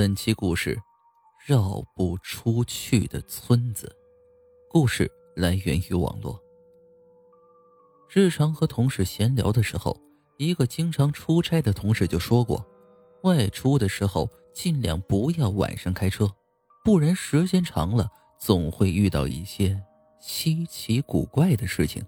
本期故事：绕不出去的村子。故事来源于网络。日常和同事闲聊的时候，一个经常出差的同事就说过，外出的时候尽量不要晚上开车，不然时间长了总会遇到一些稀奇古怪的事情。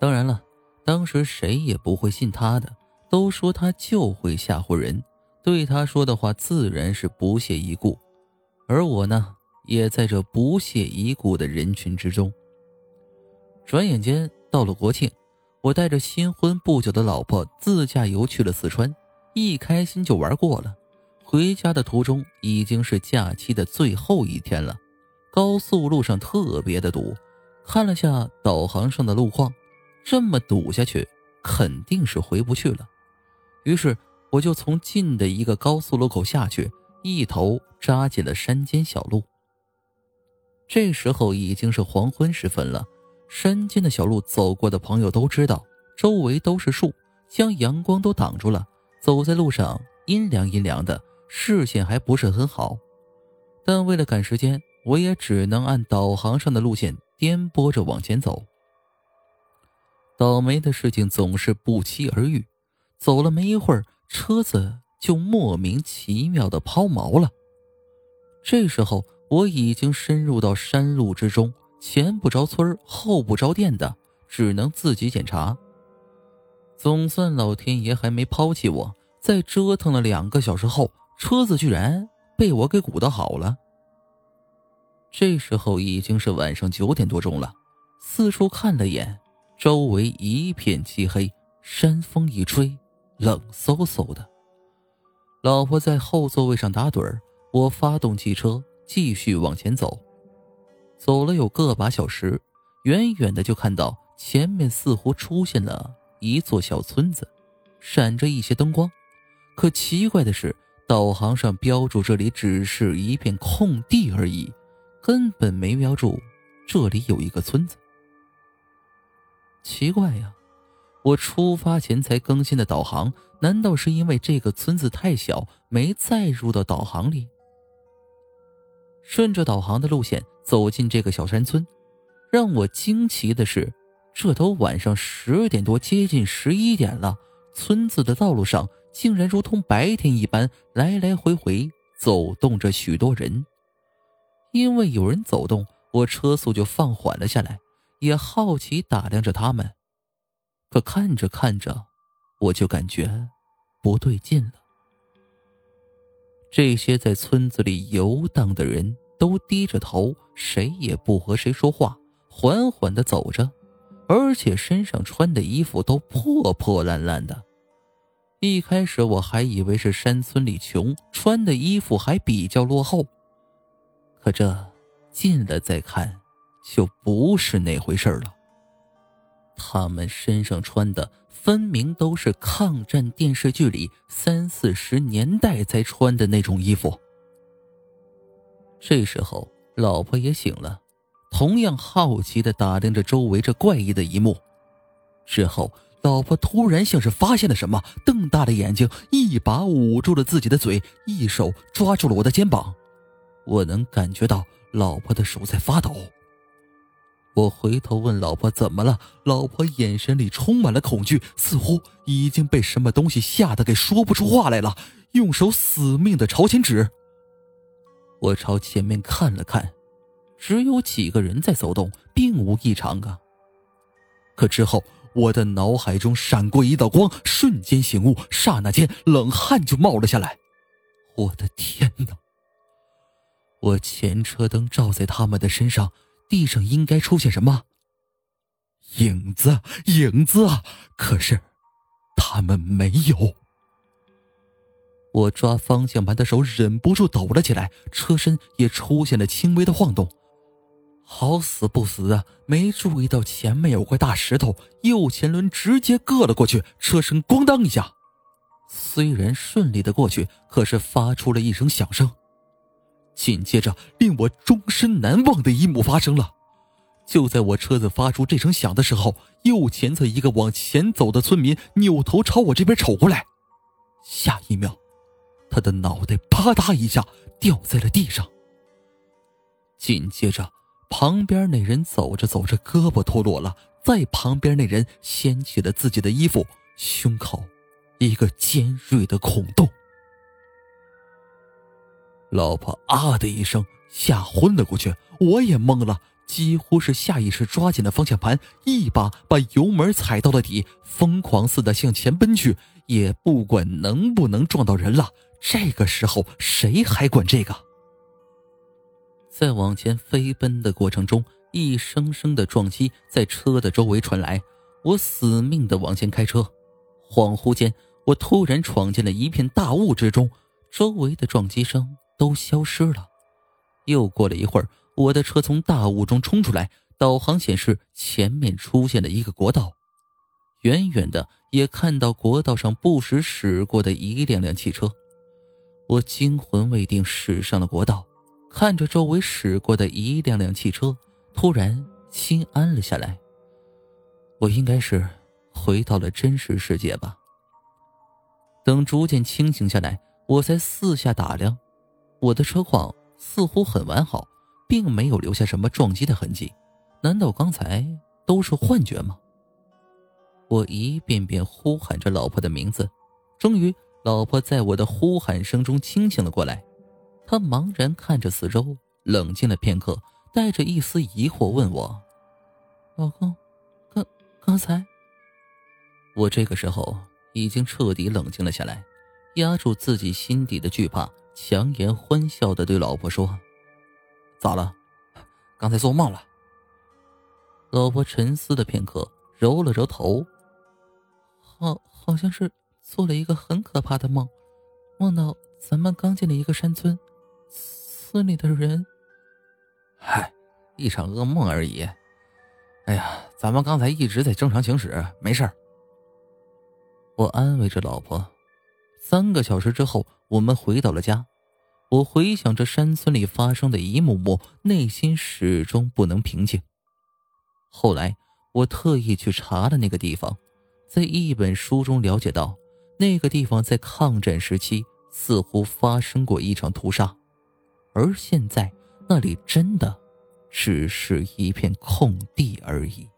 当然了，当时谁也不会信他的，都说他就会吓唬人。对他说的话自然是不屑一顾，而我呢，也在这不屑一顾的人群之中。转眼间到了国庆，我带着新婚不久的老婆自驾游去了四川，一开心就玩过了。回家的途中已经是假期的最后一天了，高速路上特别的堵，看了下导航上的路况，这么堵下去肯定是回不去了，于是。我就从近的一个高速路口下去，一头扎进了山间小路。这时候已经是黄昏时分了，山间的小路走过的朋友都知道，周围都是树，将阳光都挡住了。走在路上阴凉阴凉的，视线还不是很好。但为了赶时间，我也只能按导航上的路线颠簸着往前走。倒霉的事情总是不期而遇，走了没一会儿。车子就莫名其妙的抛锚了。这时候我已经深入到山路之中，前不着村后不着店的，只能自己检查。总算老天爷还没抛弃我，在折腾了两个小时后，车子居然被我给鼓捣好了。这时候已经是晚上九点多钟了，四处看了眼，周围一片漆黑，山风一吹。冷飕飕的，老婆在后座位上打盹儿，我发动汽车继续往前走。走了有个把小时，远远的就看到前面似乎出现了一座小村子，闪着一些灯光。可奇怪的是，导航上标注这里只是一片空地而已，根本没标注这里有一个村子。奇怪呀！我出发前才更新的导航，难道是因为这个村子太小，没载入到导航里？顺着导航的路线走进这个小山村，让我惊奇的是，这都晚上十点多，接近十一点了，村子的道路上竟然如同白天一般，来来回回走动着许多人。因为有人走动，我车速就放缓了下来，也好奇打量着他们。可看着看着，我就感觉不对劲了。这些在村子里游荡的人都低着头，谁也不和谁说话，缓缓的走着，而且身上穿的衣服都破破烂烂的。一开始我还以为是山村里穷，穿的衣服还比较落后，可这近了再看，就不是那回事了。他们身上穿的分明都是抗战电视剧里三四十年代才穿的那种衣服。这时候，老婆也醒了，同样好奇的打量着周围这怪异的一幕。之后，老婆突然像是发现了什么，瞪大了眼睛，一把捂住了自己的嘴，一手抓住了我的肩膀。我能感觉到老婆的手在发抖。我回头问老婆怎么了，老婆眼神里充满了恐惧，似乎已经被什么东西吓得给说不出话来了，用手死命的朝前指。我朝前面看了看，只有几个人在走动，并无异常啊。可之后我的脑海中闪过一道光，瞬间醒悟，刹那间冷汗就冒了下来。我的天哪！我前车灯照在他们的身上。地上应该出现什么？影子，影子！可是，他们没有。我抓方向盘的手忍不住抖了起来，车身也出现了轻微的晃动。好死不死啊！没注意到前面有块大石头，右前轮直接硌了过去，车身咣当一下。虽然顺利的过去，可是发出了一声响声。紧接着，令我终身难忘的一幕发生了。就在我车子发出这声响的时候，右前侧一个往前走的村民扭头朝我这边瞅过来。下一秒，他的脑袋啪嗒一下掉在了地上。紧接着，旁边那人走着走着胳膊脱落了，在旁边那人掀起了自己的衣服，胸口一个尖锐的孔洞。老婆啊的一声吓昏了过去，我也懵了。几乎是下意识抓紧了方向盘，一把把油门踩到了底，疯狂似的向前奔去，也不管能不能撞到人了。这个时候谁还管这个？在往前飞奔的过程中，一声声的撞击在车的周围传来。我死命的往前开车，恍惚间，我突然闯进了一片大雾之中，周围的撞击声都消失了。又过了一会儿。我的车从大雾中冲出来，导航显示前面出现了一个国道，远远的也看到国道上不时驶过的一辆辆汽车。我惊魂未定，驶上了国道，看着周围驶过的一辆辆汽车，突然心安了下来。我应该是回到了真实世界吧。等逐渐清醒下来，我才四下打量，我的车况似乎很完好。并没有留下什么撞击的痕迹，难道刚才都是幻觉吗？我一遍遍呼喊着老婆的名字，终于，老婆在我的呼喊声中清醒了过来。她茫然看着四周，冷静了片刻，带着一丝疑惑问我：“老公，刚刚才……”我这个时候已经彻底冷静了下来，压住自己心底的惧怕，强颜欢笑的对老婆说。咋了？刚才做梦了。老婆沉思了片刻，揉了揉头。好，好像是做了一个很可怕的梦，梦到咱们刚进了一个山村，村里的人……嗨，一场噩梦而已。哎呀，咱们刚才一直在正常行驶，没事儿。我安慰着老婆。三个小时之后，我们回到了家。我回想着山村里发生的一幕幕，内心始终不能平静。后来，我特意去查了那个地方，在一本书中了解到，那个地方在抗战时期似乎发生过一场屠杀，而现在那里真的只是一片空地而已。